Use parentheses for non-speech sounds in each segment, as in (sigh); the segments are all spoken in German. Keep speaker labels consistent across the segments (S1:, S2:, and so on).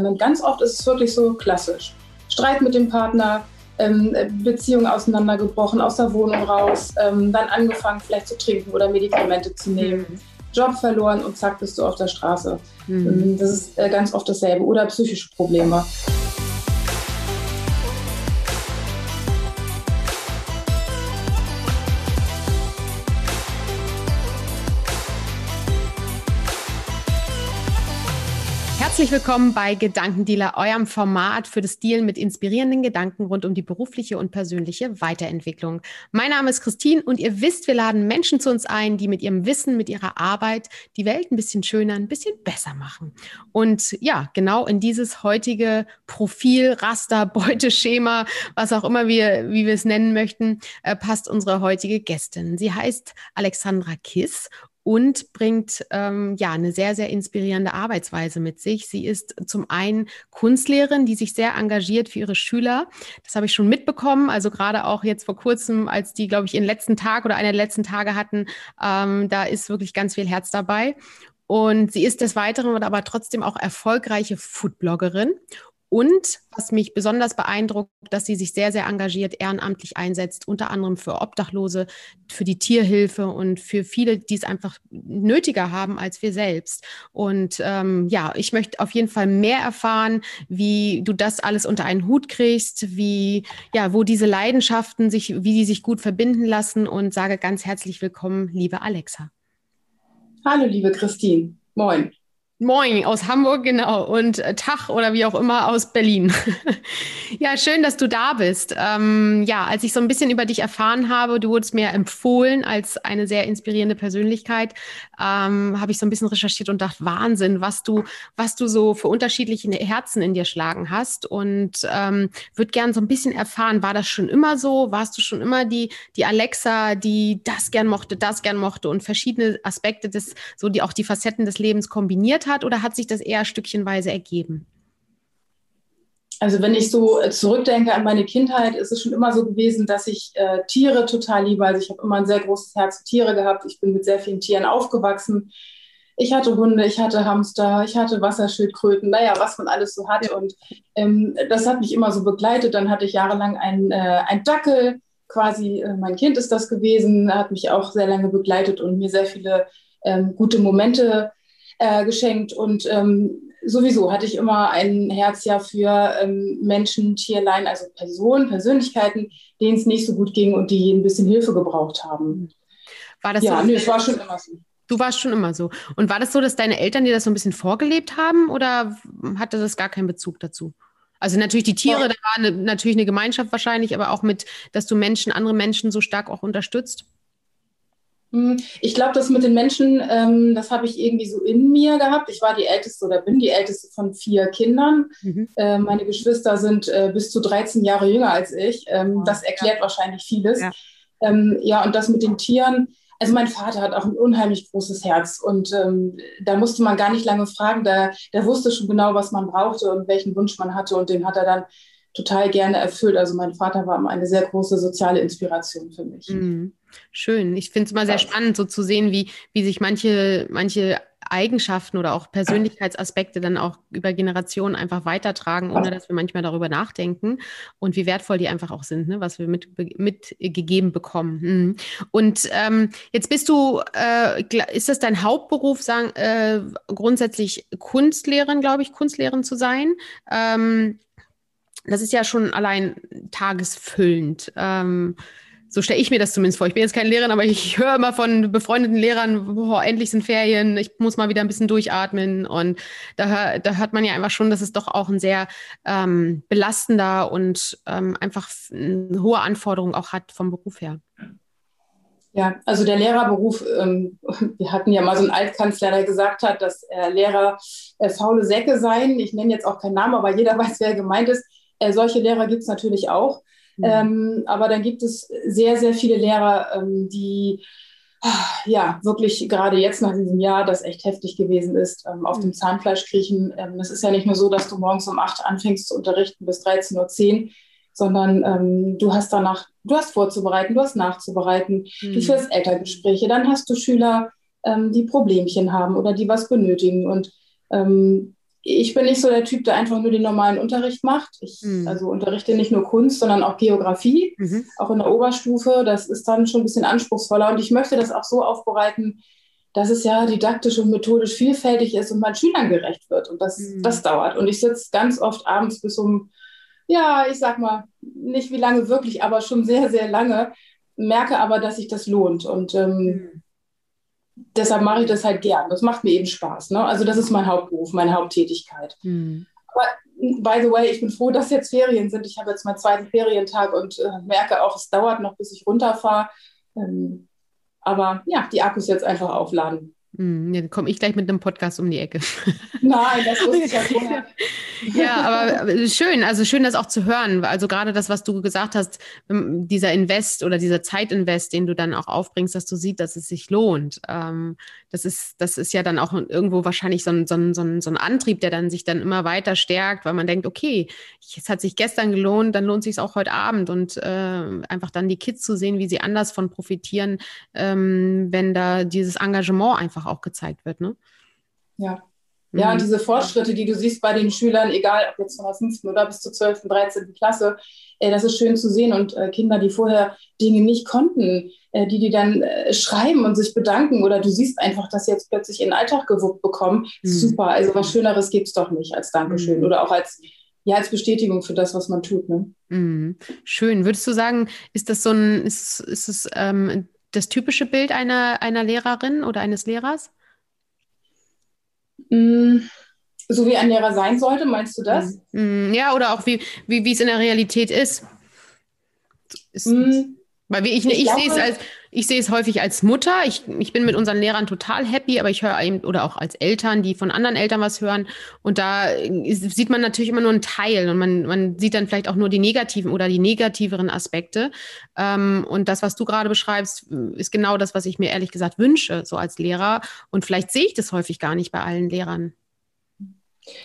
S1: Und ganz oft ist es wirklich so klassisch. Streit mit dem Partner, ähm, Beziehung auseinandergebrochen, aus der Wohnung raus, ähm, dann angefangen vielleicht zu trinken oder Medikamente zu nehmen, mhm. Job verloren und zack bist du auf der Straße. Mhm. Ähm, das ist äh, ganz oft dasselbe. Oder psychische Probleme.
S2: Herzlich willkommen bei Gedankendealer, eurem Format für das Dealen mit inspirierenden Gedanken rund um die berufliche und persönliche Weiterentwicklung. Mein Name ist Christine und ihr wisst, wir laden Menschen zu uns ein, die mit ihrem Wissen, mit ihrer Arbeit die Welt ein bisschen schöner, ein bisschen besser machen. Und ja, genau in dieses heutige Profil, Raster, Beuteschema, was auch immer wir, wie wir es nennen möchten, äh, passt unsere heutige Gästin. Sie heißt Alexandra Kiss und bringt ähm, ja eine sehr, sehr inspirierende Arbeitsweise mit sich. Sie ist zum einen Kunstlehrerin, die sich sehr engagiert für ihre Schüler. Das habe ich schon mitbekommen. Also gerade auch jetzt vor kurzem, als die, glaube ich, ihren letzten Tag oder einer der letzten Tage hatten, ähm, da ist wirklich ganz viel Herz dabei. Und sie ist des Weiteren aber trotzdem auch erfolgreiche Foodbloggerin und was mich besonders beeindruckt, dass sie sich sehr, sehr engagiert ehrenamtlich einsetzt, unter anderem für Obdachlose, für die Tierhilfe und für viele, die es einfach nötiger haben als wir selbst. Und ähm, ja, ich möchte auf jeden Fall mehr erfahren, wie du das alles unter einen Hut kriegst, wie, ja, wo diese Leidenschaften sich, wie die sich gut verbinden lassen und sage ganz herzlich willkommen, liebe Alexa.
S1: Hallo, liebe Christine. Moin.
S2: Moin aus Hamburg, genau. Und äh, Tag oder wie auch immer aus Berlin. (laughs) ja, schön, dass du da bist. Ähm, ja, als ich so ein bisschen über dich erfahren habe, du wurdest mir empfohlen als eine sehr inspirierende Persönlichkeit, ähm, habe ich so ein bisschen recherchiert und dachte, Wahnsinn, was du, was du so für unterschiedliche Herzen in dir schlagen hast. Und ähm, würde gern so ein bisschen erfahren, war das schon immer so? Warst du schon immer die, die Alexa, die das gern mochte, das gern mochte und verschiedene Aspekte des, so die auch die Facetten des Lebens kombiniert hat oder hat sich das eher stückchenweise ergeben?
S1: Also wenn ich so äh, zurückdenke an meine Kindheit, ist es schon immer so gewesen, dass ich äh, Tiere total liebe. Also ich habe immer ein sehr großes Herz für Tiere gehabt. Ich bin mit sehr vielen Tieren aufgewachsen. Ich hatte Hunde, ich hatte Hamster, ich hatte Wasserschildkröten, naja, was man alles so hat. Und ähm, das hat mich immer so begleitet. Dann hatte ich jahrelang einen, äh, einen Dackel, quasi äh, mein Kind ist das gewesen, hat mich auch sehr lange begleitet und mir sehr viele ähm, gute Momente äh, geschenkt. Und ähm, sowieso hatte ich immer ein Herz ja für ähm, Menschen, Tierlein, also Personen, Persönlichkeiten, denen es nicht so gut ging und die ein bisschen Hilfe gebraucht haben.
S2: War das ja, so? Nee, es war schon immer so. Du warst schon immer so. Und war das so, dass deine Eltern dir das so ein bisschen vorgelebt haben oder hatte das gar keinen Bezug dazu? Also natürlich die Tiere, ja. da war eine, natürlich eine Gemeinschaft wahrscheinlich, aber auch mit, dass du Menschen, andere Menschen so stark auch unterstützt?
S1: Hm, ich glaube, das mit den Menschen, ähm, das habe ich irgendwie so in mir gehabt. Ich war die älteste oder bin die älteste von vier Kindern. Mhm. Äh, meine Geschwister sind äh, bis zu 13 Jahre jünger als ich. Ähm, das erklärt ja. wahrscheinlich vieles. Ja. Ähm, ja, und das mit den Tieren. Also mein Vater hat auch ein unheimlich großes Herz und ähm, da musste man gar nicht lange fragen. Da, der wusste schon genau, was man brauchte und welchen Wunsch man hatte und den hat er dann total gerne erfüllt. Also mein Vater war eine sehr große soziale Inspiration für mich. Mhm.
S2: Schön. Ich finde es immer sehr spannend, so zu sehen, wie, wie sich manche, manche Eigenschaften oder auch Persönlichkeitsaspekte dann auch über Generationen einfach weitertragen, ohne dass wir manchmal darüber nachdenken und wie wertvoll die einfach auch sind, ne, was wir mit, mitgegeben bekommen. Mhm. Und ähm, jetzt bist du, äh, ist das dein Hauptberuf, sagen, äh, grundsätzlich Kunstlehrerin, glaube ich, Kunstlehrerin zu sein? Ähm, das ist ja schon allein tagesfüllend. Ähm, so stelle ich mir das zumindest vor. Ich bin jetzt keine Lehrerin, aber ich höre immer von befreundeten Lehrern, boah, endlich sind Ferien, ich muss mal wieder ein bisschen durchatmen. Und da, da hört man ja einfach schon, dass es doch auch ein sehr ähm, belastender und ähm, einfach eine hohe Anforderung auch hat vom Beruf her.
S1: Ja, also der Lehrerberuf, ähm, wir hatten ja mal so einen Altkanzler, der gesagt hat, dass äh, Lehrer äh, faule Säcke seien. Ich nenne jetzt auch keinen Namen, aber jeder (laughs) weiß, wer gemeint ist. Äh, solche Lehrer gibt es natürlich auch. Mhm. Ähm, aber dann gibt es sehr, sehr viele Lehrer, ähm, die ja, wirklich gerade jetzt nach diesem Jahr, das echt heftig gewesen ist, ähm, auf dem mhm. Zahnfleisch kriechen. Ähm, es ist ja nicht nur so, dass du morgens um 8 anfängst zu unterrichten bis 13.10 Uhr, sondern ähm, du hast danach, du hast vorzubereiten, du hast nachzubereiten, mhm. du führst Elterngespräche, dann hast du Schüler, ähm, die Problemchen haben oder die was benötigen. Und ähm, ich bin nicht so der Typ, der einfach nur den normalen Unterricht macht. Ich mhm. also unterrichte nicht nur Kunst, sondern auch Geografie, mhm. auch in der Oberstufe. Das ist dann schon ein bisschen anspruchsvoller. Und ich möchte das auch so aufbereiten, dass es ja didaktisch und methodisch vielfältig ist und man Schülern gerecht wird. Und das, mhm. das dauert. Und ich sitze ganz oft abends bis um, ja, ich sag mal, nicht wie lange wirklich, aber schon sehr, sehr lange, merke aber, dass sich das lohnt. Und ähm, mhm deshalb mache ich das halt gern. Das macht mir eben Spaß. Ne? Also das ist mein Hauptberuf, meine Haupttätigkeit. Mhm. Aber by the way, ich bin froh, dass jetzt Ferien sind. Ich habe jetzt meinen zweiten Ferientag und äh, merke auch, es dauert noch, bis ich runterfahre. Ähm, aber ja, die Akkus jetzt einfach aufladen.
S2: Hm, ja, dann komme ich gleich mit einem Podcast um die Ecke. (laughs)
S1: Nein, das wusste ich ja (laughs) vorher.
S2: ja, aber schön, also schön, das auch zu hören. Also gerade das, was du gesagt hast, ähm, dieser Invest oder dieser Zeitinvest, den du dann auch aufbringst, dass du siehst, dass es sich lohnt. Ähm, das ist, das ist ja dann auch irgendwo wahrscheinlich so ein, so, ein, so, ein, so ein Antrieb, der dann sich dann immer weiter stärkt, weil man denkt, okay, es hat sich gestern gelohnt, dann lohnt sich auch heute Abend und äh, einfach dann die Kids zu sehen, wie sie anders von profitieren, ähm, wenn da dieses Engagement einfach auch gezeigt wird. Ne?
S1: Ja. Ja, mhm. diese Fortschritte, die du siehst bei den Schülern, egal ob jetzt von der 5. oder bis zur 12., 13. Klasse, äh, das ist schön zu sehen. Und äh, Kinder, die vorher Dinge nicht konnten, äh, die die dann äh, schreiben und sich bedanken oder du siehst einfach, dass sie jetzt plötzlich ihren Alltag gewuppt bekommen. Mhm. Super, also was Schöneres gibt es doch nicht als Dankeschön mhm. oder auch als, ja, als Bestätigung für das, was man tut. Ne?
S2: Mhm. Schön. Würdest du sagen, ist das so ein, ist, ist es ähm, das typische Bild einer, einer Lehrerin oder eines Lehrers?
S1: Mm, so wie ein Lehrer sein sollte, meinst du das?
S2: Mm, ja, oder auch wie, wie, wie es in der Realität ist. ist mm, weil ich, ich, ich sehe es als, ich sehe es häufig als Mutter. Ich, ich bin mit unseren Lehrern total happy, aber ich höre eben, oder auch als Eltern, die von anderen Eltern was hören. Und da ist, sieht man natürlich immer nur einen Teil und man, man sieht dann vielleicht auch nur die negativen oder die negativeren Aspekte. Ähm, und das, was du gerade beschreibst, ist genau das, was ich mir ehrlich gesagt wünsche, so als Lehrer. Und vielleicht sehe ich das häufig gar nicht bei allen Lehrern.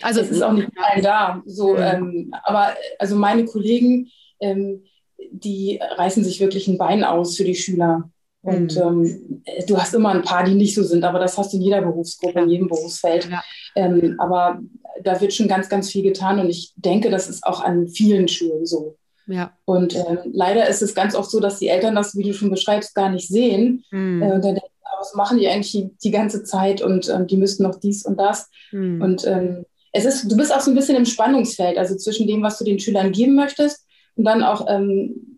S1: Also es ist auch nicht bei allen da. So, ja. ähm, aber also meine Kollegen, ähm, die reißen sich wirklich ein Bein aus für die Schüler. Und mhm. ähm, du hast immer ein paar, die nicht so sind, aber das hast du in jeder Berufsgruppe, in jedem Berufsfeld. Ja. Ähm, aber da wird schon ganz, ganz viel getan und ich denke, das ist auch an vielen Schulen so. Ja. Und ähm, leider ist es ganz oft so, dass die Eltern das, wie du schon beschreibst, gar nicht sehen. Mhm. Äh, und dann denken, was machen die eigentlich die, die ganze Zeit und ähm, die müssten noch dies und das. Mhm. Und ähm, es ist, du bist auch so ein bisschen im Spannungsfeld, also zwischen dem, was du den Schülern geben möchtest und dann auch, ähm,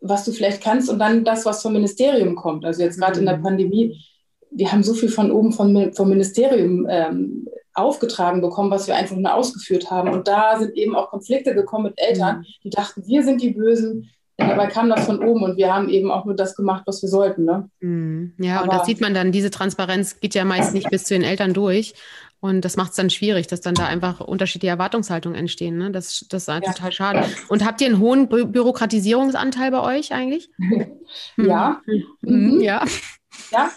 S1: was du vielleicht kannst und dann das, was vom Ministerium kommt. Also jetzt gerade in der mhm. Pandemie, wir haben so viel von oben vom, vom Ministerium ähm, aufgetragen bekommen, was wir einfach nur ausgeführt haben. Und da sind eben auch Konflikte gekommen mit Eltern, mhm. die dachten, wir sind die Bösen. Dabei kam das von oben und wir haben eben auch nur das gemacht, was wir sollten. Ne?
S2: Mhm. Ja, Aber, und das sieht man dann, diese Transparenz geht ja meist nicht bis zu den Eltern durch. Und das macht es dann schwierig, dass dann da einfach unterschiedliche Erwartungshaltungen entstehen. Ne? Das, das ist ja. total schade. Und habt ihr einen hohen Bü Bürokratisierungsanteil bei euch eigentlich? (laughs)
S1: Ja.
S2: Mhm. Mhm. Ja. Ja.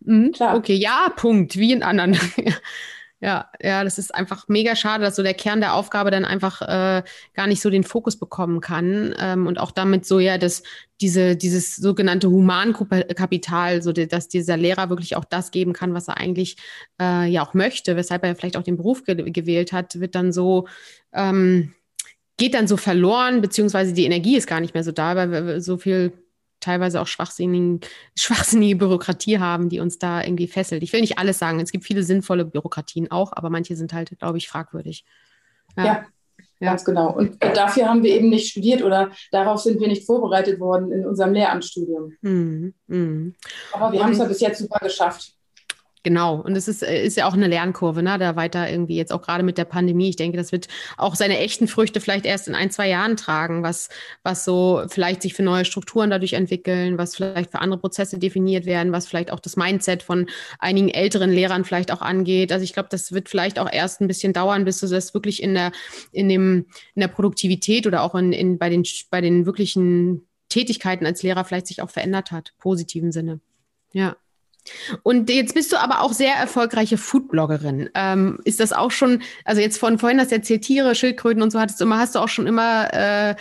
S2: Mhm. Klar. Okay, ja, Punkt, wie in anderen. (laughs) Ja, ja, das ist einfach mega schade, dass so der Kern der Aufgabe dann einfach äh, gar nicht so den Fokus bekommen kann ähm, und auch damit so ja das diese dieses sogenannte Humankapital, so dass dieser Lehrer wirklich auch das geben kann, was er eigentlich äh, ja auch möchte, weshalb er vielleicht auch den Beruf ge gewählt hat, wird dann so ähm, geht dann so verloren, beziehungsweise die Energie ist gar nicht mehr so da, weil so viel teilweise auch schwachsinnige, schwachsinnige Bürokratie haben, die uns da irgendwie fesselt. Ich will nicht alles sagen. Es gibt viele sinnvolle Bürokratien auch, aber manche sind halt, glaube ich, fragwürdig.
S1: Ja. ja. Ja. Ganz genau. Und dafür haben wir eben nicht studiert oder darauf sind wir nicht vorbereitet worden in unserem Lehramtsstudium. Mhm. Mhm. Aber wir haben es ja bis jetzt super geschafft.
S2: Genau, und es ist, äh, ist ja auch eine Lernkurve, ne? da weiter irgendwie jetzt auch gerade mit der Pandemie. Ich denke, das wird auch seine echten Früchte vielleicht erst in ein, zwei Jahren tragen, was, was so vielleicht sich für neue Strukturen dadurch entwickeln, was vielleicht für andere Prozesse definiert werden, was vielleicht auch das Mindset von einigen älteren Lehrern vielleicht auch angeht. Also ich glaube, das wird vielleicht auch erst ein bisschen dauern, bis du das wirklich in der, in dem, in der Produktivität oder auch in, in, bei den, bei den wirklichen Tätigkeiten als Lehrer vielleicht sich auch verändert hat, positiven Sinne. Ja. Und jetzt bist du aber auch sehr erfolgreiche Foodbloggerin. Ähm, ist das auch schon, also jetzt von vorhin hast du erzählt, Tiere, Schildkröten und so hattest du immer, hast du auch schon immer äh,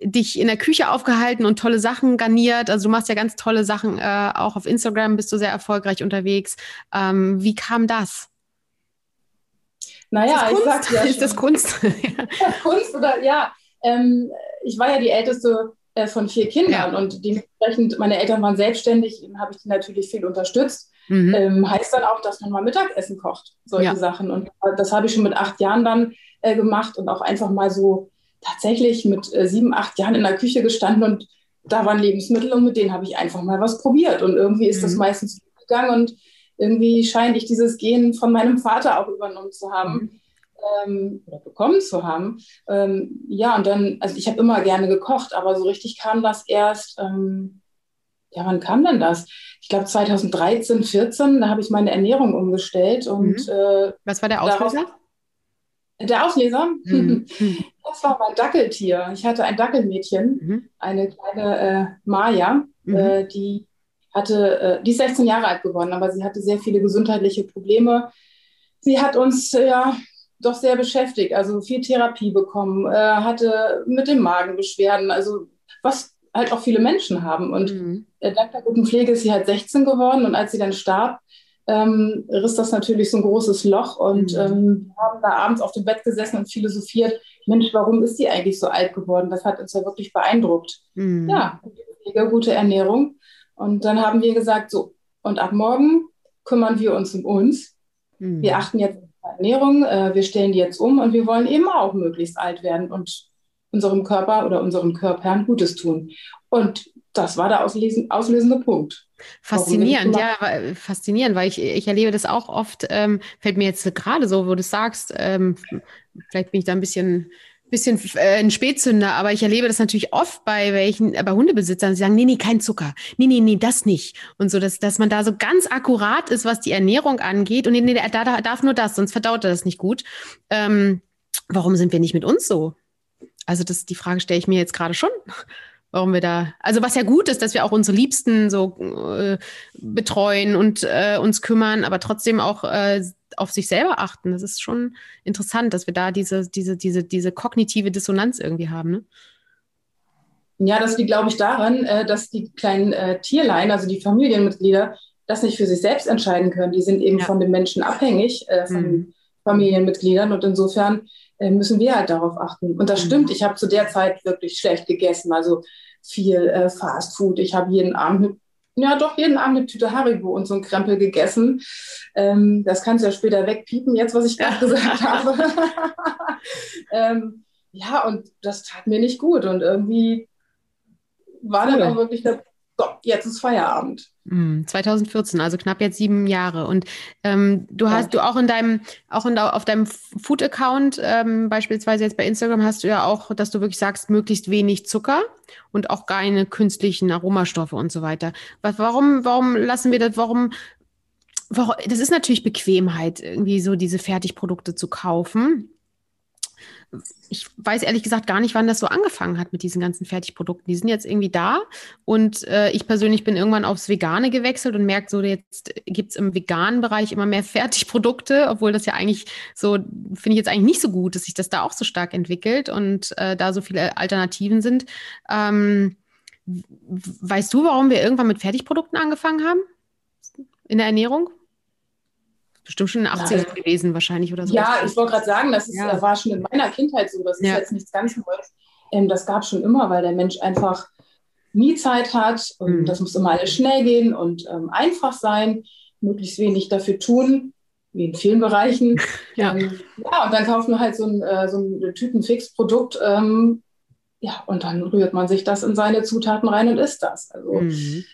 S2: dich in der Küche aufgehalten und tolle Sachen garniert. Also du machst ja ganz tolle Sachen. Äh, auch auf Instagram bist du sehr erfolgreich unterwegs. Ähm, wie kam das?
S1: Naja, (laughs)
S2: ist das Kunst? (laughs) Ja ist das Kunst?
S1: Kunst oder ja. Ähm, ich war ja die älteste äh, von vier Kindern ja. und dementsprechend, meine Eltern waren selbstständig, habe ich die natürlich viel unterstützt. Mhm. Ähm, heißt dann auch, dass man mal Mittagessen kocht, solche ja. Sachen. Und das habe ich schon mit acht Jahren dann äh, gemacht und auch einfach mal so tatsächlich mit äh, sieben, acht Jahren in der Küche gestanden und da waren Lebensmittel und mit denen habe ich einfach mal was probiert. Und irgendwie ist mhm. das meistens gegangen und irgendwie scheine ich dieses Gen von meinem Vater auch übernommen zu haben. Mhm. Ähm, oder bekommen zu haben. Ähm, ja, und dann, also ich habe immer gerne gekocht, aber so richtig kam das erst, ähm, ja, wann kam denn das? Ich glaube 2013, 14, da habe ich meine Ernährung umgestellt und
S2: mhm. äh, Was war der Auslöser?
S1: der Auslöser? (laughs) Mhm. Das war mein Dackeltier. Ich hatte ein Dackelmädchen, mhm. eine kleine äh, Maya, mhm. äh, die hatte, äh, die ist 16 Jahre alt geworden, aber sie hatte sehr viele gesundheitliche Probleme. Sie hat uns ja doch sehr beschäftigt, also viel Therapie bekommen, äh, hatte mit dem Magen Beschwerden, also was halt auch viele Menschen haben. Und mhm. dank der guten Pflege ist sie halt 16 geworden und als sie dann starb, ähm, riss das natürlich so ein großes Loch und mhm. ähm, wir haben da abends auf dem Bett gesessen und philosophiert, Mensch, warum ist die eigentlich so alt geworden? Das hat uns ja wirklich beeindruckt. Mhm. Ja, Pflege, gute Ernährung. Und dann haben wir gesagt, so, und ab morgen kümmern wir uns um uns. Mhm. Wir achten jetzt Ernährung, äh, wir stellen die jetzt um und wir wollen eben auch möglichst alt werden und unserem Körper oder unserem Körpern Gutes tun. Und das war der auslösende Punkt.
S2: Faszinierend, ja, faszinierend, weil ich, ich erlebe das auch oft, ähm, fällt mir jetzt gerade so, wo du sagst, ähm, vielleicht bin ich da ein bisschen bisschen äh, ein Spätzünder, aber ich erlebe das natürlich oft bei welchen, äh, bei Hundebesitzern, die sagen, nee, nee, kein Zucker. Nee, nee, nee, das nicht. Und so, dass, dass man da so ganz akkurat ist, was die Ernährung angeht. Und nee, nee, da, da darf nur das, sonst verdaut er das nicht gut. Ähm, warum sind wir nicht mit uns so? Also, das, die Frage stelle ich mir jetzt gerade schon warum wir da, also was ja gut ist, dass wir auch unsere Liebsten so äh, betreuen und äh, uns kümmern, aber trotzdem auch äh, auf sich selber achten. Das ist schon interessant, dass wir da diese, diese, diese, diese kognitive Dissonanz irgendwie haben. Ne?
S1: Ja, das liegt, glaube ich, daran, äh, dass die kleinen äh, Tierlein, also die Familienmitglieder, das nicht für sich selbst entscheiden können. Die sind eben ja. von den Menschen abhängig, äh, von mhm. Familienmitgliedern. Und insofern müssen wir halt darauf achten. Und das mhm. stimmt, ich habe zu der Zeit wirklich schlecht gegessen. Also viel äh, Fast Food. Ich habe jeden Abend ja doch jeden Abend eine Tüte Haribo und so ein Krempel gegessen. Ähm, das kannst du ja später wegpiepen, jetzt was ich gerade (laughs) gesagt habe. (laughs) ähm, ja, und das tat mir nicht gut. Und irgendwie war dann auch wirklich der so, jetzt ist Feierabend.
S2: 2014, hm, also knapp jetzt sieben Jahre. Und ähm, du hast ja. du auch in deinem, auch in, auf deinem Food-Account, ähm, beispielsweise jetzt bei Instagram, hast du ja auch, dass du wirklich sagst, möglichst wenig Zucker und auch keine künstlichen Aromastoffe und so weiter. Was, warum, warum lassen wir das, warum, warum, das ist natürlich Bequemheit, irgendwie so diese Fertigprodukte zu kaufen ich weiß ehrlich gesagt gar nicht, wann das so angefangen hat mit diesen ganzen Fertigprodukten. Die sind jetzt irgendwie da und äh, ich persönlich bin irgendwann aufs Vegane gewechselt und merke so, jetzt gibt es im veganen Bereich immer mehr Fertigprodukte, obwohl das ja eigentlich so, finde ich jetzt eigentlich nicht so gut, dass sich das da auch so stark entwickelt und äh, da so viele Alternativen sind. Ähm, weißt du, warum wir irgendwann mit Fertigprodukten angefangen haben? In der Ernährung? Bestimmt schon in den 80ern ja. gewesen wahrscheinlich oder so.
S1: Ja, ich wollte gerade sagen, das ist, ja. war schon in meiner Kindheit so. Das ist jetzt nichts ganz Neues. Ähm, das gab schon immer, weil der Mensch einfach nie Zeit hat und mhm. das muss immer alles schnell gehen und ähm, einfach sein, möglichst wenig dafür tun, wie in vielen Bereichen. (laughs) ja. Ähm, ja, und dann kauft man halt so ein, äh, so ein Tütenfix-Produkt. Ähm, ja, und dann rührt man sich das in seine Zutaten rein und isst das. Also mhm.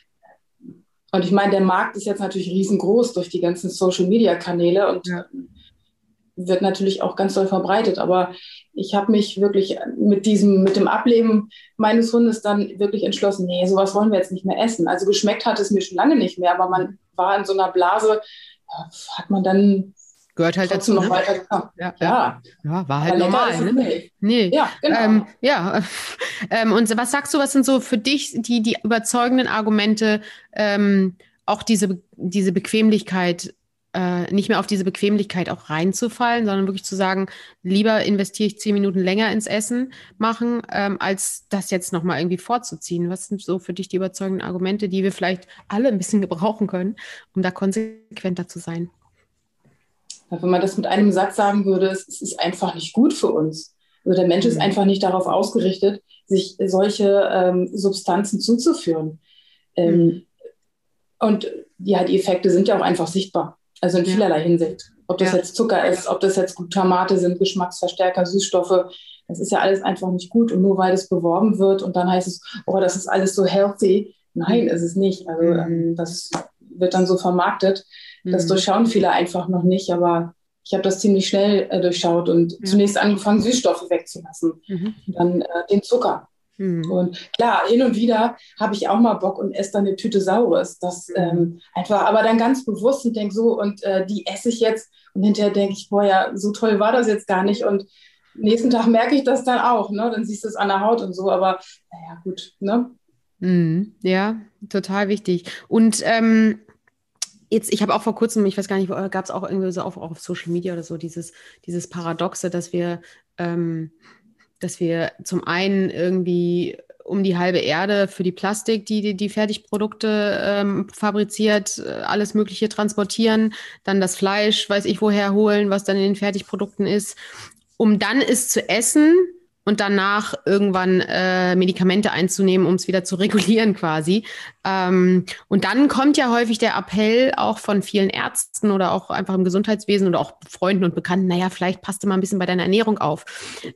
S1: Und ich meine, der Markt ist jetzt natürlich riesengroß durch die ganzen Social-Media-Kanäle und ja. wird natürlich auch ganz doll verbreitet. Aber ich habe mich wirklich mit diesem, mit dem Ableben meines Hundes dann wirklich entschlossen, nee, sowas wollen wir jetzt nicht mehr essen. Also geschmeckt hat es mir schon lange nicht mehr, aber man war in so einer Blase, hat man dann
S2: gehört halt dazu.
S1: noch ne? weitergekommen.
S2: Ja, ja. ja, war halt normal. Ne? Nee. Ja, genau. Ähm, ja. (laughs) Ähm, und was sagst du, was sind so für dich die, die überzeugenden Argumente, ähm, auch diese, diese Bequemlichkeit, äh, nicht mehr auf diese Bequemlichkeit auch reinzufallen, sondern wirklich zu sagen, lieber investiere ich zehn Minuten länger ins Essen machen, ähm, als das jetzt nochmal irgendwie vorzuziehen. Was sind so für dich die überzeugenden Argumente, die wir vielleicht alle ein bisschen gebrauchen können, um da konsequenter zu sein?
S1: Wenn man das mit einem Satz sagen würde, es, ist einfach nicht gut für uns. Also der Mensch mhm. ist einfach nicht darauf ausgerichtet, sich solche ähm, Substanzen zuzuführen. Ähm, mhm. Und ja, die Effekte sind ja auch einfach sichtbar. Also in vielerlei Hinsicht. Ob das ja. jetzt Zucker ist, ob das jetzt Glutamate sind, Geschmacksverstärker, Süßstoffe, das ist ja alles einfach nicht gut. Und nur weil es beworben wird und dann heißt es, oh, das ist alles so healthy. Nein, ist es nicht. Also mhm. ähm, das wird dann so vermarktet. Das mhm. durchschauen viele einfach noch nicht, aber ich habe das ziemlich schnell äh, durchschaut und ja. zunächst angefangen, Süßstoffe wegzulassen. Mhm. Dann äh, den Zucker. Mhm. Und klar, hin und wieder habe ich auch mal Bock und esse dann eine Tüte Saures. Das mhm. ähm, einfach, aber dann ganz bewusst und denke so, und äh, die esse ich jetzt. Und hinterher denke ich, boah, ja, so toll war das jetzt gar nicht. Und nächsten Tag merke ich das dann auch, ne? Dann siehst du es an der Haut und so, aber naja, gut, ne?
S2: Mhm. Ja, total wichtig. Und ähm, jetzt, ich habe auch vor kurzem, ich weiß gar nicht, gab es auch irgendwie so auf, auf Social Media oder so, dieses, dieses Paradoxe, dass wir, ähm, dass wir zum einen irgendwie um die halbe Erde für die Plastik, die die, die Fertigprodukte ähm, fabriziert, äh, alles Mögliche transportieren, dann das Fleisch, weiß ich woher holen, was dann in den Fertigprodukten ist, um dann es zu essen und danach irgendwann äh, Medikamente einzunehmen, um es wieder zu (laughs) regulieren quasi. Ähm, und dann kommt ja häufig der Appell auch von vielen Ärzten oder auch einfach im Gesundheitswesen oder auch Freunden und Bekannten, naja, vielleicht passt du mal ein bisschen bei deiner Ernährung auf.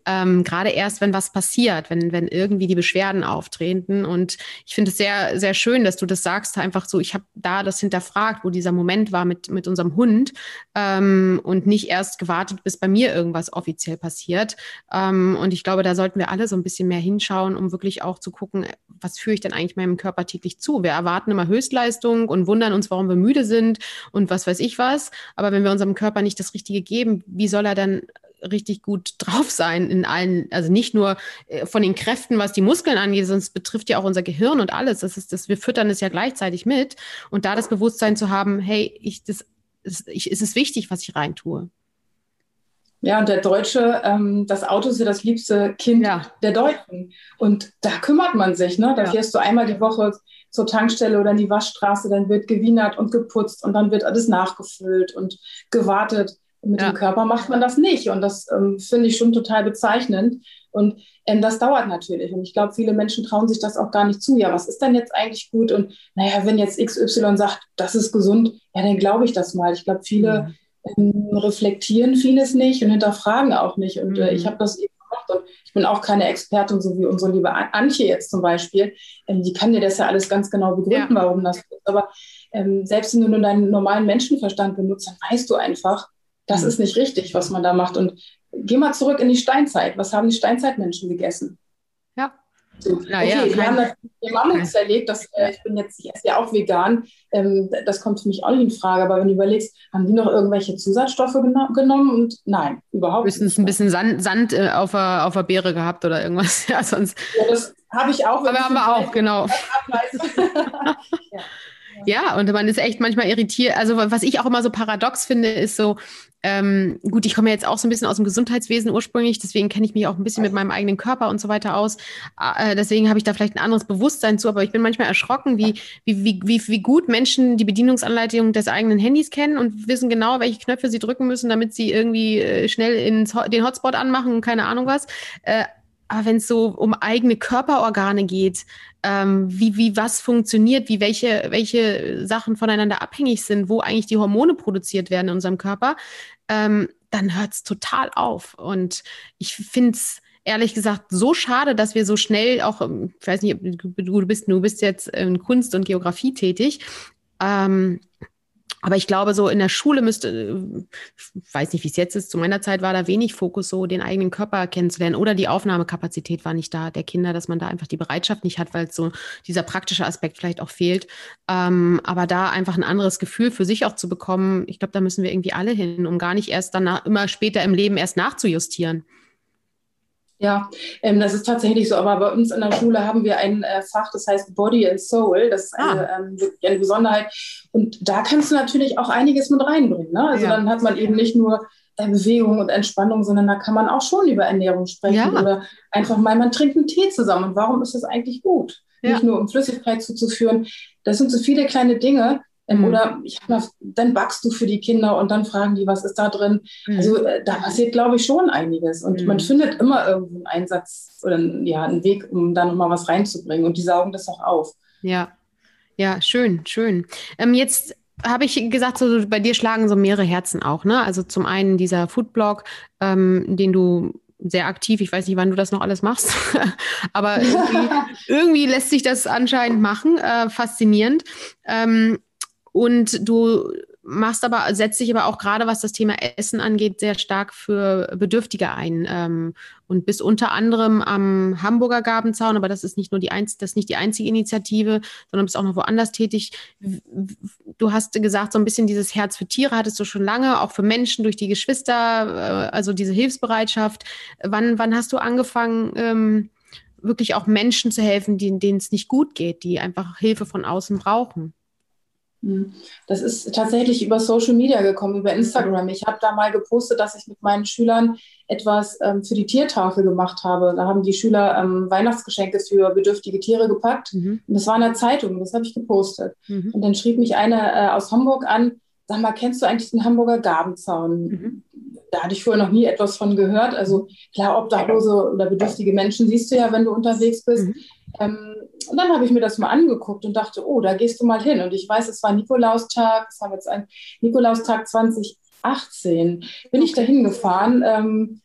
S2: Ähm, Gerade erst, wenn was passiert, wenn, wenn irgendwie die Beschwerden auftreten. Und ich finde es sehr, sehr schön, dass du das sagst, einfach so, ich habe da das hinterfragt, wo dieser Moment war mit, mit unserem Hund ähm, und nicht erst gewartet, bis bei mir irgendwas offiziell passiert. Ähm, und ich glaube, da sollten wir alle so ein bisschen mehr hinschauen, um wirklich auch zu gucken, was führe ich denn eigentlich meinem Körper täglich zu? Wir erwarten immer Höchstleistung und wundern uns, warum wir müde sind und was weiß ich was. Aber wenn wir unserem Körper nicht das Richtige geben, wie soll er dann richtig gut (laughs) drauf sein in allen, also nicht nur äh, von den Kräften, was die Muskeln angeht, sonst betrifft ja auch unser Gehirn und alles. Das ist, das, wir füttern es ja gleichzeitig mit. Und da das Bewusstsein zu haben, hey, ich, das, ich, ist es wichtig, was ich reintue.
S1: Ja, und der Deutsche, ähm, das Auto ist ja das liebste Kind ja. der Deutschen. Und da kümmert man sich. Ne? Da ja. fährst du einmal die Woche zur Tankstelle oder in die Waschstraße, dann wird gewienert und geputzt und dann wird alles nachgefüllt und gewartet. Und mit ja. dem Körper macht man das nicht. Und das ähm, finde ich schon total bezeichnend. Und ähm, das dauert natürlich. Und ich glaube, viele Menschen trauen sich das auch gar nicht zu. Ja, was ist denn jetzt eigentlich gut? Und naja, wenn jetzt XY sagt, das ist gesund, ja, dann glaube ich das mal. Ich glaube, viele ähm, reflektieren vieles nicht und hinterfragen auch nicht. Und äh, ich mhm. habe das eben gemacht und ich bin auch keine Expertin, so wie unsere liebe Antje jetzt zum Beispiel. Ähm, die kann dir das ja alles ganz genau begründen, ja. warum das ist. Aber ähm, selbst wenn du nur deinen normalen Menschenverstand benutzt, dann weißt du einfach, das mhm. ist nicht richtig, was man da macht. Und geh mal zurück in die Steinzeit. Was haben die Steinzeitmenschen gegessen? So, okay, ja, wir haben natürlich Mammut zerlegt, das, äh, ich bin jetzt, ich esse ja auch vegan, ähm, das kommt für mich auch nicht in Frage, aber wenn du überlegst, haben die noch irgendwelche Zusatzstoffe geno genommen und nein, überhaupt
S2: Höchstens nicht. ein bisschen Sand, Sand äh, auf, der, auf der Beere gehabt oder irgendwas, (laughs) ja, sonst.
S1: Ja, das habe ich auch.
S2: Aber haben wir auch, genau. (laughs) (laughs) ja. Ja, und man ist echt manchmal irritiert. Also was ich auch immer so paradox finde, ist so, ähm, gut, ich komme jetzt auch so ein bisschen aus dem Gesundheitswesen ursprünglich, deswegen kenne ich mich auch ein bisschen mit meinem eigenen Körper und so weiter aus. Äh, deswegen habe ich da vielleicht ein anderes Bewusstsein zu, aber ich bin manchmal erschrocken, wie, wie, wie, wie, gut Menschen die Bedienungsanleitung des eigenen Handys kennen und wissen genau, welche Knöpfe sie drücken müssen, damit sie irgendwie äh, schnell ins, den Hotspot anmachen und keine Ahnung was. Äh, aber wenn es so um eigene Körperorgane geht, ähm, wie, wie was funktioniert, wie welche, welche Sachen voneinander abhängig sind, wo eigentlich die Hormone produziert werden in unserem Körper, ähm, dann hört es total auf. Und ich finde es ehrlich gesagt so schade, dass wir so schnell auch, ähm, ich weiß nicht, du bist, du bist jetzt in Kunst und Geografie tätig. Ähm, aber ich glaube, so in der Schule müsste, ich weiß nicht, wie es jetzt ist, zu meiner Zeit war da wenig Fokus, so den eigenen Körper kennenzulernen oder die Aufnahmekapazität war nicht da der Kinder, dass man da einfach die Bereitschaft nicht hat, weil so dieser praktische Aspekt vielleicht auch fehlt. Ähm, aber da einfach ein anderes Gefühl für sich auch zu bekommen, ich glaube, da müssen wir irgendwie alle hin, um gar nicht erst dann immer später im Leben erst nachzujustieren.
S1: Ja, ähm, das ist tatsächlich so. Aber bei uns in der Schule haben wir ein äh, Fach, das heißt Body and Soul. Das ist eine, ah. ähm, eine Besonderheit. Und da kannst du natürlich auch einiges mit reinbringen. Ne? Also ja. dann hat man eben nicht nur äh, Bewegung und Entspannung, sondern da kann man auch schon über Ernährung sprechen. Ja. Oder einfach mal, man trinkt einen Tee zusammen. Und warum ist das eigentlich gut? Ja. Nicht nur um Flüssigkeit zuzuführen. Das sind so viele kleine Dinge, mhm. Oder mal, dann backst du für die Kinder und dann fragen die, was ist da drin. Mhm. Also äh, da passiert, glaube ich, schon einiges. Und mhm. man findet immer irgendwo einen Einsatz oder ja, einen Weg, um da nochmal was reinzubringen. Und die saugen das auch auf.
S2: Ja, ja, schön, schön. Ähm, jetzt habe ich gesagt, so bei dir schlagen so mehrere Herzen auch, ne? Also zum einen dieser Foodblog, ähm, den du sehr aktiv, ich weiß nicht, wann du das noch alles machst, (laughs) aber irgendwie, (laughs) irgendwie, lässt sich das anscheinend machen, äh, faszinierend. Ähm, und du machst aber, setzt dich aber auch gerade, was das Thema Essen angeht, sehr stark für Bedürftige ein. Ähm, und bist unter anderem am Hamburger Gabenzaun, aber das ist nicht nur die einzige, das ist nicht die einzige Initiative, sondern bist auch noch woanders tätig. Du hast gesagt, so ein bisschen dieses Herz für Tiere hattest du schon lange, auch für Menschen durch die Geschwister, äh, also diese Hilfsbereitschaft. Wann, wann hast du angefangen, ähm, wirklich auch Menschen zu helfen, denen es nicht gut geht, die einfach Hilfe von außen brauchen?
S1: Hm. Das ist tatsächlich über Social Media gekommen, über Instagram. Ich habe da mal gepostet, dass ich mit meinen Schülern etwas ähm, für die Tiertafel gemacht habe. Da haben die Schüler ähm, Weihnachtsgeschenke für bedürftige Tiere gepackt. Mhm. Und das war in der Zeitung, das habe ich gepostet. Mhm. Und dann schrieb mich eine äh, aus Hamburg an, sag mal, kennst du eigentlich den Hamburger Gabenzaun? Mhm. Da hatte ich vorher noch nie etwas von gehört. Also klar, Obdachlose oder bedürftige Menschen siehst du ja, wenn du unterwegs bist. Mhm. Ähm, und dann habe ich mir das mal angeguckt und dachte, oh, da gehst du mal hin. Und ich weiß, es war Nikolaustag, es haben jetzt ein Nikolaustag 2018, bin ich da hingefahren. Ähm,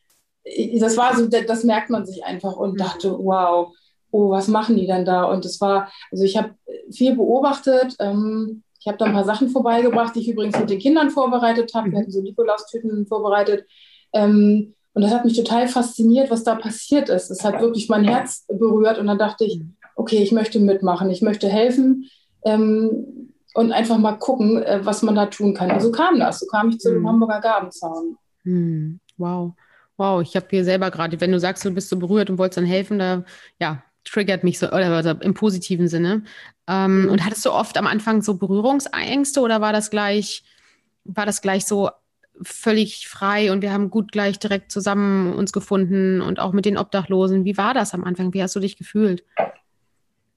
S1: das war so, das merkt man sich einfach und mhm. dachte, wow, oh, was machen die denn da? Und es war, also ich habe viel beobachtet. Ähm, ich habe da ein paar Sachen vorbeigebracht, die ich übrigens mit den Kindern vorbereitet habe. Wir hatten so Nikolaustüten vorbereitet. Ähm, und das hat mich total fasziniert, was da passiert ist. Es hat wirklich mein Herz berührt. Und dann dachte ich, okay, ich möchte mitmachen, ich möchte helfen ähm, und einfach mal gucken, äh, was man da tun kann. Und so kam das. So kam ich zu dem mhm. Hamburger Gabenzaun.
S2: Mhm. Wow. Wow, ich habe hier selber gerade, wenn du sagst, du bist so berührt und wolltest dann helfen, da ja, triggert mich so, oder also im positiven Sinne. Ähm, mhm. Und hattest du oft am Anfang so Berührungsängste oder war das gleich, war das gleich so völlig frei und wir haben gut gleich direkt zusammen uns gefunden und auch mit den Obdachlosen. Wie war das am Anfang? Wie hast du dich gefühlt?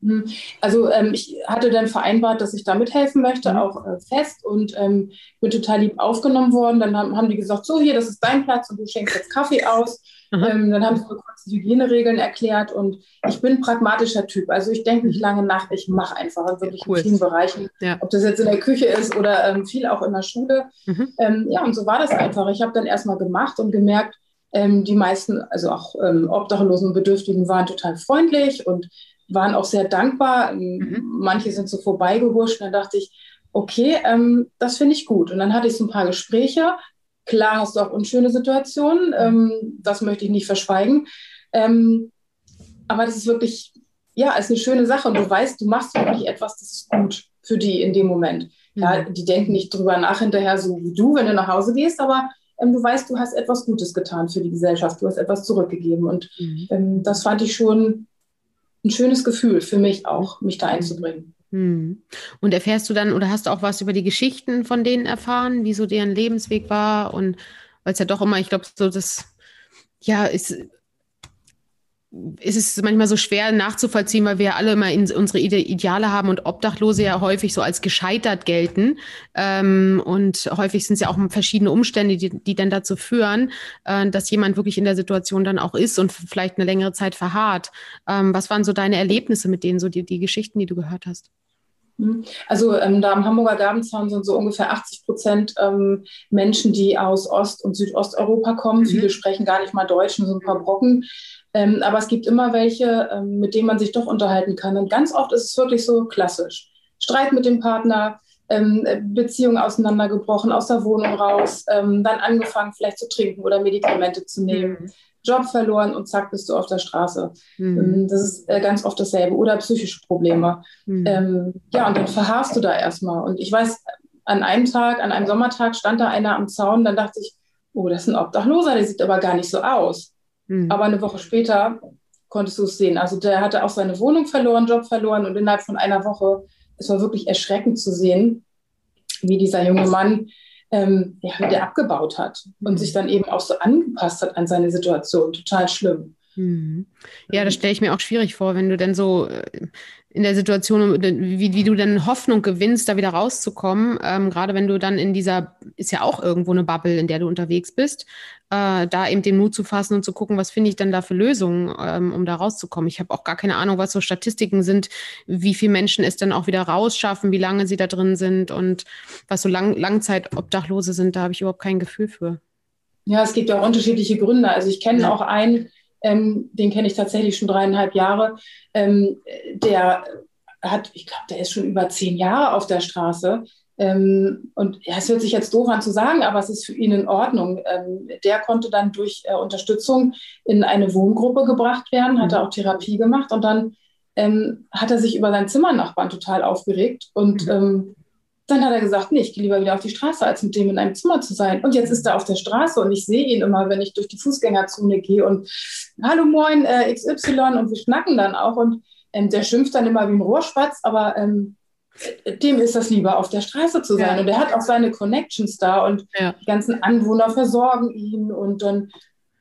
S1: Hm. Also ähm, ich hatte dann vereinbart, dass ich da mithelfen möchte, mhm. auch äh, fest und ähm, bin total lieb aufgenommen worden. Dann haben, haben, die gesagt, so hier, das ist dein Platz und du schenkst jetzt Kaffee aus. Ähm, dann haben sie mir kurz die Hygieneregeln erklärt und ich bin ein pragmatischer Typ. Also ich denke nicht lange nach, ich mache einfach in wirklich cool. in vielen Bereichen, ja. ob das jetzt in der Küche ist oder ähm, viel auch in der Schule. Mhm. Ähm, ja, und so war das einfach. Ich habe dann erstmal gemacht und gemerkt, ähm, die meisten, also auch ähm, Obdachlosen und Bedürftigen waren total freundlich und waren auch sehr dankbar. Mhm. Manche sind so vorbeigehuscht. Und dann dachte ich, okay, ähm, das finde ich gut. Und dann hatte ich so ein paar Gespräche. Klar hast du auch unschöne Situationen, ähm, das möchte ich nicht verschweigen. Ähm, aber das ist wirklich, ja, ist eine schöne Sache. Und du weißt, du machst wirklich etwas, das ist gut für die in dem Moment. Ja, mhm. die denken nicht drüber nach hinterher, so wie du, wenn du nach Hause gehst, aber ähm, du weißt, du hast etwas Gutes getan für die Gesellschaft, du hast etwas zurückgegeben. Und mhm. ähm, das fand ich schon ein schönes Gefühl für mich auch, mich da einzubringen.
S2: Hm. Und erfährst du dann oder hast du auch was über die Geschichten von denen erfahren, wie so deren Lebensweg war? Und weil es ja doch immer, ich glaube, so das, ja, ist ist es manchmal so schwer nachzuvollziehen, weil wir ja alle immer in unsere Ideale haben und Obdachlose ja häufig so als gescheitert gelten. Ähm, und häufig sind es ja auch verschiedene Umstände, die, die dann dazu führen, äh, dass jemand wirklich in der Situation dann auch ist und vielleicht eine längere Zeit verharrt. Ähm, was waren so deine Erlebnisse mit denen, so die, die Geschichten, die du gehört hast?
S1: Mhm. Also ähm, da am Hamburger Gabenzaun sind so ungefähr 80 Prozent ähm, Menschen, die aus Ost- und Südosteuropa kommen. Mhm. Viele sprechen gar nicht mal Deutsch, nur so ein paar Brocken. Ähm, aber es gibt immer welche, ähm, mit denen man sich doch unterhalten kann. Und ganz oft ist es wirklich so klassisch. Streit mit dem Partner, ähm, Beziehung auseinandergebrochen, aus der Wohnung raus, ähm, dann angefangen vielleicht zu trinken oder Medikamente zu nehmen. Mhm. Job verloren und zack, bist du auf der Straße. Mhm. Ähm, das ist äh, ganz oft dasselbe. Oder psychische Probleme. Mhm. Ähm, ja, und dann verharrst du da erstmal. Und ich weiß, an einem Tag, an einem Sommertag stand da einer am Zaun, dann dachte ich, oh, das ist ein Obdachloser, der sieht aber gar nicht so aus. Mhm. Aber eine Woche später konntest du es sehen. Also der hatte auch seine Wohnung verloren, Job verloren und innerhalb von einer Woche, es war wirklich erschreckend zu sehen, wie dieser junge Mann, ähm, ja, wie der abgebaut hat und mhm. sich dann eben auch so angepasst hat an seine Situation. Total schlimm.
S2: Mhm. Ja, das stelle ich mir auch schwierig vor, wenn du denn so äh, in der Situation, wie, wie du dann Hoffnung gewinnst, da wieder rauszukommen. Ähm, gerade wenn du dann in dieser, ist ja auch irgendwo eine Bubble, in der du unterwegs bist, äh, da eben den Mut zu fassen und zu gucken, was finde ich dann da für Lösungen, ähm, um da rauszukommen. Ich habe auch gar keine Ahnung, was so Statistiken sind, wie viele Menschen es dann auch wieder rausschaffen, wie lange sie da drin sind und was so Lang Langzeitobdachlose sind, da habe ich überhaupt kein Gefühl für.
S1: Ja, es gibt ja auch unterschiedliche Gründe. Also ich kenne ja. auch einen, ähm, den kenne ich tatsächlich schon dreieinhalb Jahre, ähm, der hat, ich glaube, der ist schon über zehn Jahre auf der Straße. Ähm, und ja, es hört sich jetzt doof an zu sagen, aber es ist für ihn in Ordnung. Ähm, der konnte dann durch äh, Unterstützung in eine Wohngruppe gebracht werden, hat er auch Therapie gemacht und dann ähm, hat er sich über seinen Zimmernachbarn total aufgeregt und mhm. Dann hat er gesagt, nee, ich gehe lieber wieder auf die Straße, als mit dem in einem Zimmer zu sein. Und jetzt ist er auf der Straße und ich sehe ihn immer, wenn ich durch die Fußgängerzone gehe und hallo moin äh, XY und wir schnacken dann auch und ähm, der schimpft dann immer wie ein Rohrspatz, aber ähm, dem ist das lieber, auf der Straße zu sein. Ja. Und er hat auch seine Connections da und ja. die ganzen Anwohner versorgen ihn und dann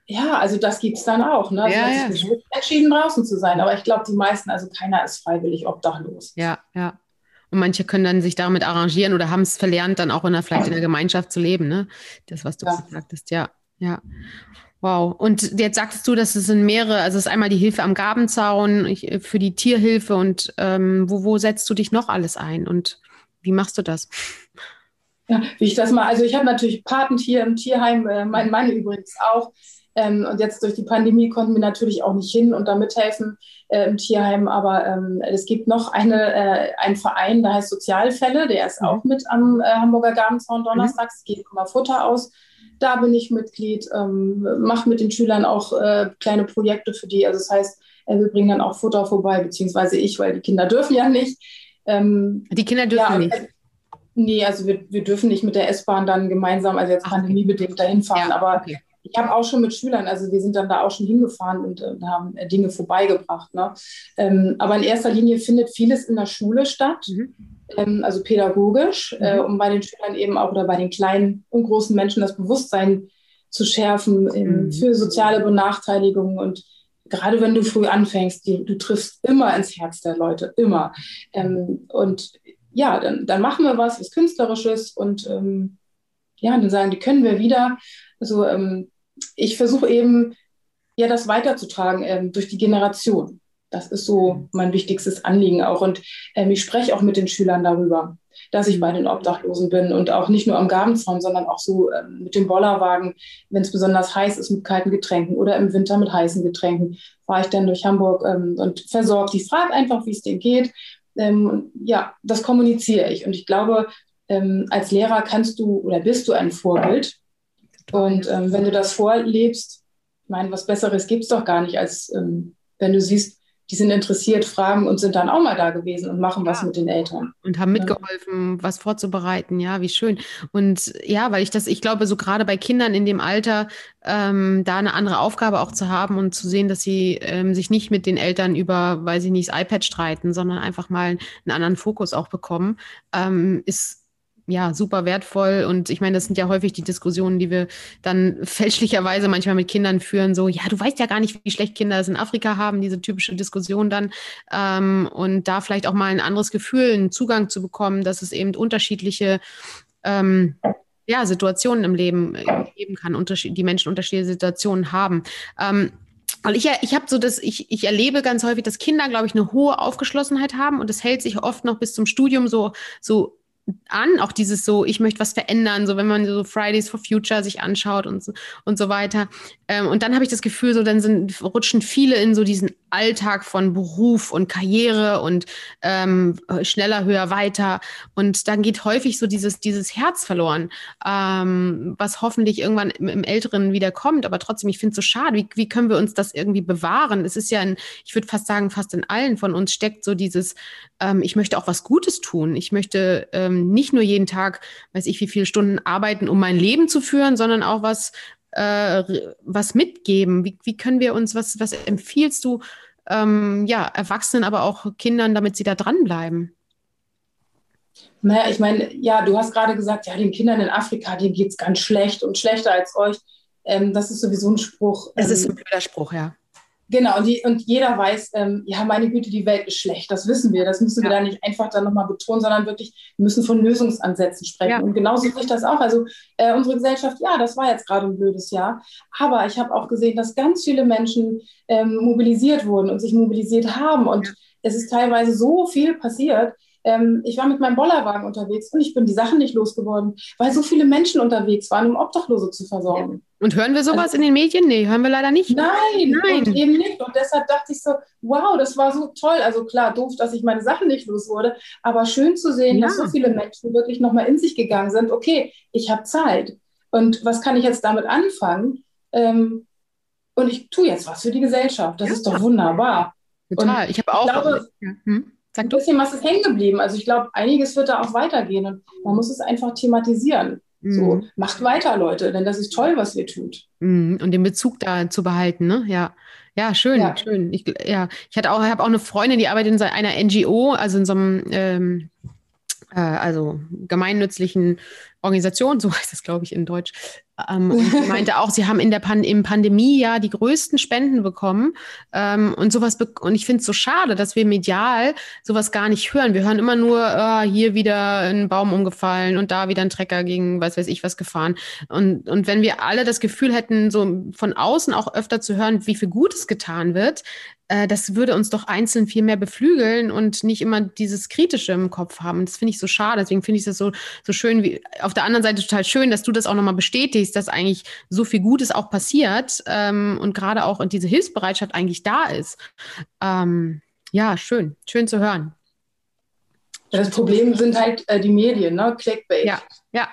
S1: ja, also das gibt es dann auch. Ne? Also ja, ja. Sich entschieden, draußen zu sein. Aber ich glaube, die meisten, also keiner ist freiwillig obdachlos.
S2: Ja, ja. Und manche können dann sich damit arrangieren oder haben es verlernt, dann auch in der, vielleicht in der Gemeinschaft zu leben. Ne? Das, was du ja. gesagt hast, ja. Ja. Wow. Und jetzt sagst du, dass es sind mehrere, also es ist einmal die Hilfe am Gabenzaun ich, für die Tierhilfe und ähm, wo, wo setzt du dich noch alles ein und wie machst du das?
S1: Ja, wie ich das mal, also ich habe natürlich Patentier im Tierheim, äh, mein Mann übrigens auch. Ähm, und jetzt durch die Pandemie konnten wir natürlich auch nicht hin und da mithelfen äh, im Tierheim. Aber ähm, es gibt noch eine, äh, einen Verein, der heißt Sozialfälle, der ist mhm. auch mit am äh, Hamburger Gabenzaun donnerstags, mhm. geht immer Futter aus. Da bin ich Mitglied, ähm, mache mit den Schülern auch äh, kleine Projekte für die. Also das heißt, äh, wir bringen dann auch Futter vorbei, beziehungsweise ich, weil die Kinder dürfen ja nicht.
S2: Ähm, die Kinder dürfen ja, nicht. Äh,
S1: nee, also wir, wir dürfen nicht mit der S-Bahn dann gemeinsam, also jetzt pandemiebedingt dahin fahren, ja, aber okay ich habe auch schon mit Schülern, also wir sind dann da auch schon hingefahren und äh, haben äh, Dinge vorbeigebracht. Ne? Ähm, aber in erster Linie findet vieles in der Schule statt, mhm. ähm, also pädagogisch, mhm. äh, um bei den Schülern eben auch oder bei den kleinen und großen Menschen das Bewusstsein zu schärfen ähm, mhm. für soziale Benachteiligungen und gerade wenn du früh anfängst, die, du triffst immer ins Herz der Leute, immer. Ähm, und ja, dann, dann machen wir was, was Künstlerisches und ähm, ja, dann sagen, die können wir wieder. Also ähm, ich versuche eben, ja, das weiterzutragen ähm, durch die Generation. Das ist so mein wichtigstes Anliegen auch. Und ähm, ich spreche auch mit den Schülern darüber, dass ich bei den Obdachlosen bin und auch nicht nur am Gabenzaun, sondern auch so ähm, mit dem Bollerwagen, wenn es besonders heiß ist mit kalten Getränken oder im Winter mit heißen Getränken, fahre ich dann durch Hamburg ähm, und versorge die. Frage einfach, wie es denen geht. Ähm, ja, das kommuniziere ich. Und ich glaube, ähm, als Lehrer kannst du oder bist du ein Vorbild und ähm, wenn du das vorlebst, ich meine, was Besseres gibt es doch gar nicht, als ähm, wenn du siehst, die sind interessiert, fragen und sind dann auch mal da gewesen und machen was mit den Eltern.
S2: Und haben mitgeholfen, ja. was vorzubereiten. Ja, wie schön. Und ja, weil ich das, ich glaube, so gerade bei Kindern in dem Alter, ähm, da eine andere Aufgabe auch zu haben und zu sehen, dass sie ähm, sich nicht mit den Eltern über, weiß ich nicht, das iPad streiten, sondern einfach mal einen anderen Fokus auch bekommen, ähm, ist ja, super wertvoll. Und ich meine, das sind ja häufig die Diskussionen, die wir dann fälschlicherweise manchmal mit Kindern führen. So, ja, du weißt ja gar nicht, wie schlecht Kinder es in Afrika haben, diese typische Diskussion dann. Ähm, und da vielleicht auch mal ein anderes Gefühl, einen Zugang zu bekommen, dass es eben unterschiedliche ähm, ja, Situationen im Leben äh, geben kann, die Menschen unterschiedliche Situationen haben. Ähm, weil ich, ich habe so das, ich, ich erlebe ganz häufig, dass Kinder, glaube ich, eine hohe Aufgeschlossenheit haben und das hält sich oft noch bis zum Studium so, so an, auch dieses so, ich möchte was verändern, so wenn man so Fridays for Future sich anschaut und so, und so weiter. Ähm, und dann habe ich das Gefühl, so dann sind, rutschen viele in so diesen Alltag von Beruf und Karriere und ähm, schneller, höher, weiter. Und dann geht häufig so dieses, dieses Herz verloren, ähm, was hoffentlich irgendwann im, im, Älteren wieder kommt. Aber trotzdem, ich finde es so schade. Wie, wie können wir uns das irgendwie bewahren? Es ist ja, in, ich würde fast sagen, fast in allen von uns steckt so dieses, ähm, ich möchte auch was Gutes tun. Ich möchte ähm, nicht nur jeden Tag, weiß ich, wie viele Stunden arbeiten, um mein Leben zu führen, sondern auch was, äh, was mitgeben? Wie, wie können wir uns, was, was empfiehlst du ähm, ja, Erwachsenen, aber auch Kindern, damit sie da dranbleiben?
S1: Naja, ich meine, ja, du hast gerade gesagt, ja, den Kindern in Afrika, denen geht es ganz schlecht und schlechter als euch. Ähm, das ist sowieso ein Spruch.
S2: Es ähm, ist ein blöder Spruch, ja.
S1: Genau, und, die, und jeder weiß, ähm, ja, meine Güte, die Welt ist schlecht, das wissen wir. Das müssen wir ja. da nicht einfach dann nochmal betonen, sondern wirklich, wir müssen von Lösungsansätzen sprechen. Ja. Und genauso sehe ich das auch. Also äh, unsere Gesellschaft, ja, das war jetzt gerade ein blödes Jahr. Aber ich habe auch gesehen, dass ganz viele Menschen ähm, mobilisiert wurden und sich mobilisiert haben. Und ja. es ist teilweise so viel passiert, ähm, ich war mit meinem Bollerwagen unterwegs und ich bin die Sachen nicht losgeworden, weil so viele Menschen unterwegs waren, um Obdachlose zu versorgen.
S2: Und hören wir sowas also, in den Medien? Nee, hören wir leider nicht.
S1: Nein, nein. eben nicht. Und deshalb dachte ich so, wow, das war so toll. Also klar, doof, dass ich meine Sachen nicht los wurde, aber schön zu sehen, ja. dass so viele Menschen wirklich nochmal in sich gegangen sind. Okay, ich habe Zeit. Und was kann ich jetzt damit anfangen? Ähm, und ich tue jetzt was für die Gesellschaft. Das ja. ist doch wunderbar.
S2: Total. Und ich habe auch. Glaube, ja. hm?
S1: Sag ein bisschen was ist hängen geblieben. Also ich glaube, einiges wird da auch weitergehen und man muss es einfach thematisieren. Mhm. So, macht weiter, Leute, denn das ist toll, was ihr tut.
S2: Mhm. Und den Bezug da zu behalten, ne? Ja. Ja, schön, ja. schön. Ich, ja, ich hatte auch, habe auch eine Freundin, die arbeitet in einer NGO, also in so einem ähm, äh, also gemeinnützlichen Organisation, so (laughs) heißt das, glaube ich, in Deutsch. Ähm, (laughs) meinte auch, sie haben in der Pan im Pandemiejahr die größten Spenden bekommen. Ähm, und sowas be und ich finde es so schade, dass wir medial sowas gar nicht hören. Wir hören immer nur, äh, hier wieder ein Baum umgefallen und da wieder ein Trecker gegen weiß weiß ich was gefahren. Und, und wenn wir alle das Gefühl hätten, so von außen auch öfter zu hören, wie viel Gutes getan wird, äh, das würde uns doch einzeln viel mehr beflügeln und nicht immer dieses Kritische im Kopf haben. Das finde ich so schade. Deswegen finde ich das so, so schön, wie auf der anderen Seite total schön, dass du das auch nochmal bestätigst, dass eigentlich so viel Gutes auch passiert ähm, und gerade auch diese Hilfsbereitschaft eigentlich da ist. Ähm, ja, schön, schön zu hören.
S1: Ja, das Problem sind halt äh, die Medien, ne? Clickbait.
S2: Ja, ja.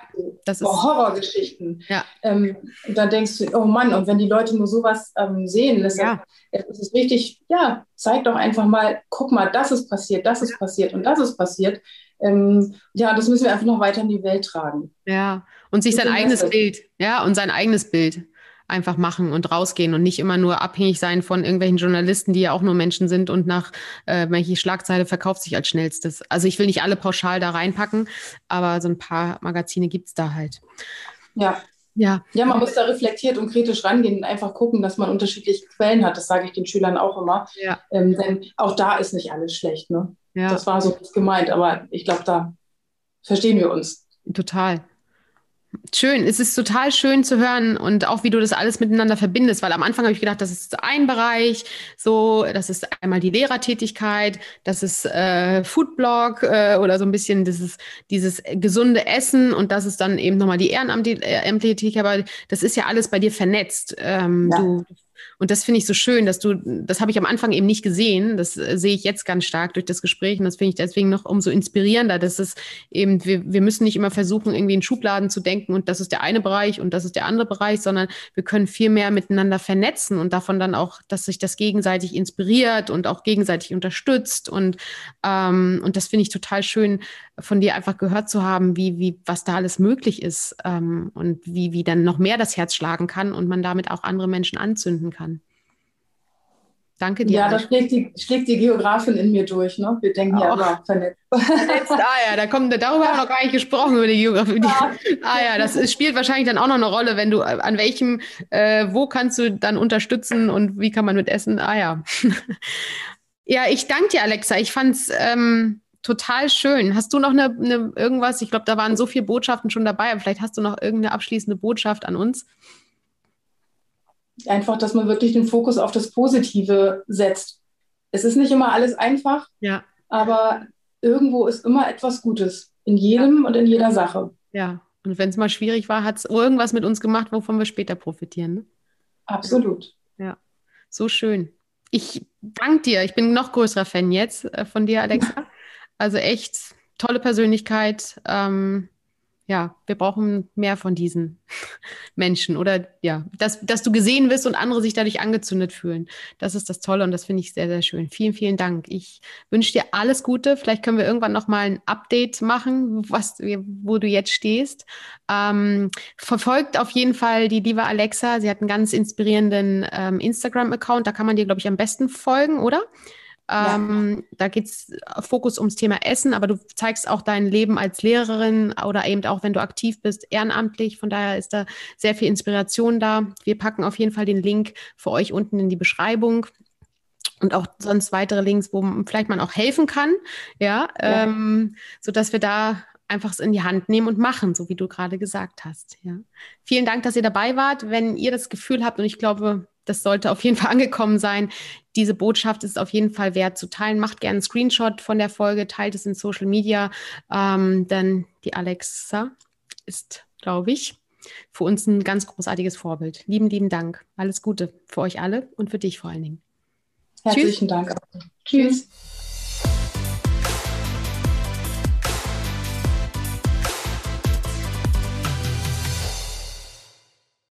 S1: Das ist Horrorgeschichten. Ja. Ähm, und dann denkst du, oh Mann, und wenn die Leute nur sowas ähm, sehen, das ja. ist es wichtig, ja, zeig doch einfach mal, guck mal, das ist passiert, das ist passiert und das ist passiert. Ähm, ja, das müssen wir einfach noch weiter in die Welt tragen.
S2: Ja, und sich sein eigenes Bild, ja, und sein eigenes Bild einfach machen und rausgehen und nicht immer nur abhängig sein von irgendwelchen Journalisten, die ja auch nur Menschen sind und nach äh, welche Schlagzeile verkauft sich als schnellstes. Also ich will nicht alle pauschal da reinpacken, aber so ein paar Magazine gibt es da halt.
S1: Ja. Ja. ja, man muss da reflektiert und kritisch rangehen und einfach gucken, dass man unterschiedliche Quellen hat. Das sage ich den Schülern auch immer. Ja. Ähm, denn auch da ist nicht alles schlecht. Ne? Ja. Das war so gemeint, aber ich glaube, da verstehen wir uns.
S2: Total. Schön, es ist total schön zu hören und auch wie du das alles miteinander verbindest, weil am Anfang habe ich gedacht, das ist ein Bereich, so, das ist einmal die Lehrertätigkeit, das ist äh, Foodblog äh, oder so ein bisschen dieses, dieses gesunde Essen und das ist dann eben nochmal die ehrenamtliche Tätigkeit, aber das ist ja alles bei dir vernetzt. Ähm, ja. Du und das finde ich so schön, dass du, das habe ich am Anfang eben nicht gesehen. Das äh, sehe ich jetzt ganz stark durch das Gespräch. Und das finde ich deswegen noch umso inspirierender, dass es eben, wir, wir müssen nicht immer versuchen, irgendwie in Schubladen zu denken und das ist der eine Bereich und das ist der andere Bereich, sondern wir können viel mehr miteinander vernetzen und davon dann auch, dass sich das gegenseitig inspiriert und auch gegenseitig unterstützt. Und, ähm, und das finde ich total schön, von dir einfach gehört zu haben, wie, wie, was da alles möglich ist ähm, und wie, wie dann noch mehr das Herz schlagen kann und man damit auch andere Menschen anzünden kann. Danke dir.
S1: Ja, da schlägt die, schlägt die Geografin in mir durch. Ne? Wir denken ja immer vernetzt.
S2: vernetzt. (laughs) Ah ja, da kommt, darüber haben wir noch gar nicht gesprochen, über die Geografie. Ja. Ah ja, das ist, spielt wahrscheinlich dann auch noch eine Rolle, wenn du, an welchem, äh, wo kannst du dann unterstützen und wie kann man mit essen? Ah ja. (laughs) ja, ich danke dir, Alexa. Ich fand es ähm, total schön. Hast du noch eine, eine irgendwas? Ich glaube, da waren so viele Botschaften schon dabei, aber vielleicht hast du noch irgendeine abschließende Botschaft an uns
S1: einfach, dass man wirklich den Fokus auf das Positive setzt. Es ist nicht immer alles einfach,
S2: ja.
S1: aber irgendwo ist immer etwas Gutes in jedem ja. und in jeder Sache.
S2: Ja, und wenn es mal schwierig war, hat es irgendwas mit uns gemacht, wovon wir später profitieren. Ne?
S1: Absolut.
S2: Ja, so schön. Ich danke dir. Ich bin noch größerer Fan jetzt äh, von dir, Alexa. (laughs) Also echt tolle Persönlichkeit. Ähm, ja, wir brauchen mehr von diesen (laughs) Menschen oder ja, dass, dass du gesehen wirst und andere sich dadurch angezündet fühlen. Das ist das Tolle und das finde ich sehr, sehr schön. Vielen, vielen Dank. Ich wünsche dir alles Gute. Vielleicht können wir irgendwann nochmal ein Update machen, was, wo du jetzt stehst. Ähm, verfolgt auf jeden Fall die liebe Alexa. Sie hat einen ganz inspirierenden ähm, Instagram-Account. Da kann man dir, glaube ich, am besten folgen, oder? Ähm, ja. Da geht es Fokus ums Thema Essen, aber du zeigst auch dein Leben als Lehrerin oder eben auch, wenn du aktiv bist, ehrenamtlich. Von daher ist da sehr viel Inspiration da. Wir packen auf jeden Fall den Link für euch unten in die Beschreibung und auch sonst weitere Links, wo vielleicht man auch helfen kann, ja, ja. Ähm, so dass wir da einfach es in die Hand nehmen und machen, so wie du gerade gesagt hast. Ja. Vielen Dank, dass ihr dabei wart. Wenn ihr das Gefühl habt, und ich glaube, das sollte auf jeden (laughs) Fall angekommen sein, diese Botschaft ist auf jeden Fall wert zu teilen. Macht gerne einen Screenshot von der Folge, teilt es in Social Media, ähm, denn die Alexa ist, glaube ich, für uns ein ganz großartiges Vorbild. Lieben, lieben Dank. Alles Gute für euch alle und für dich vor allen Dingen.
S1: Herzlichen Tschüss. Dank. Tschüss.